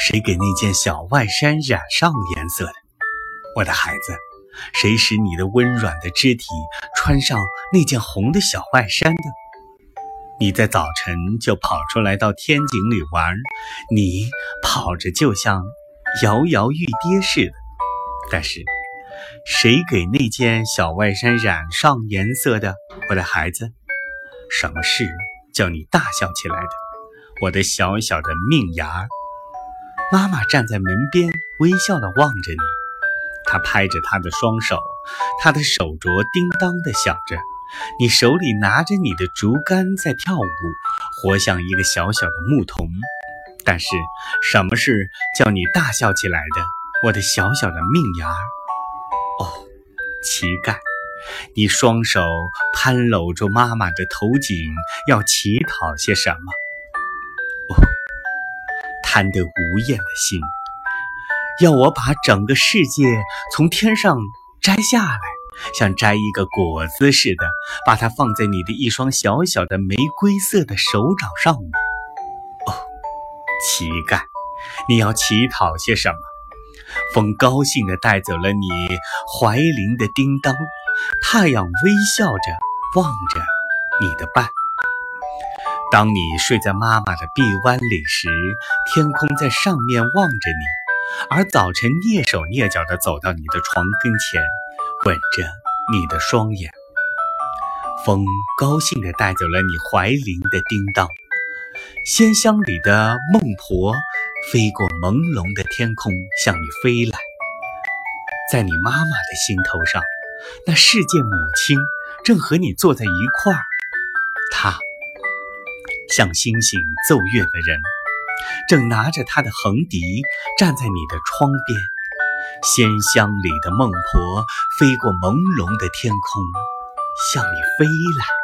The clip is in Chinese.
谁给那件小外衫染上颜色的？我的孩子，谁使你的温软的肢体穿上那件红的小外衫的？你在早晨就跑出来到天井里玩，你跑着就像摇摇欲跌似的。但是，谁给那件小外衫染上颜色的？我的孩子，什么事叫你大笑起来的？我的小小的命芽。妈妈站在门边，微笑地望着你。她拍着她的双手，她的手镯叮当地响着。你手里拿着你的竹竿在跳舞，活像一个小小的牧童。但是，什么事叫你大笑起来的，我的小小的命芽儿？哦，乞丐，你双手攀搂住妈妈的头颈，要乞讨些什么？贪得无厌的心，要我把整个世界从天上摘下来，像摘一个果子似的，把它放在你的一双小小的玫瑰色的手掌上吗？哦，乞丐，你要乞讨些什么？风高兴地带走了你怀铃的叮当，太阳微笑着望着你的伴。当你睡在妈妈的臂弯里时，天空在上面望着你，而早晨蹑手蹑脚地走到你的床跟前，吻着你的双眼。风高兴地带走了你怀铃的叮当，仙乡里的孟婆飞过朦胧的天空向你飞来，在你妈妈的心头上，那世界母亲正和你坐在一块儿，她。向星星奏乐的人，正拿着他的横笛站在你的窗边。仙乡里的孟婆飞过朦胧的天空，向你飞来。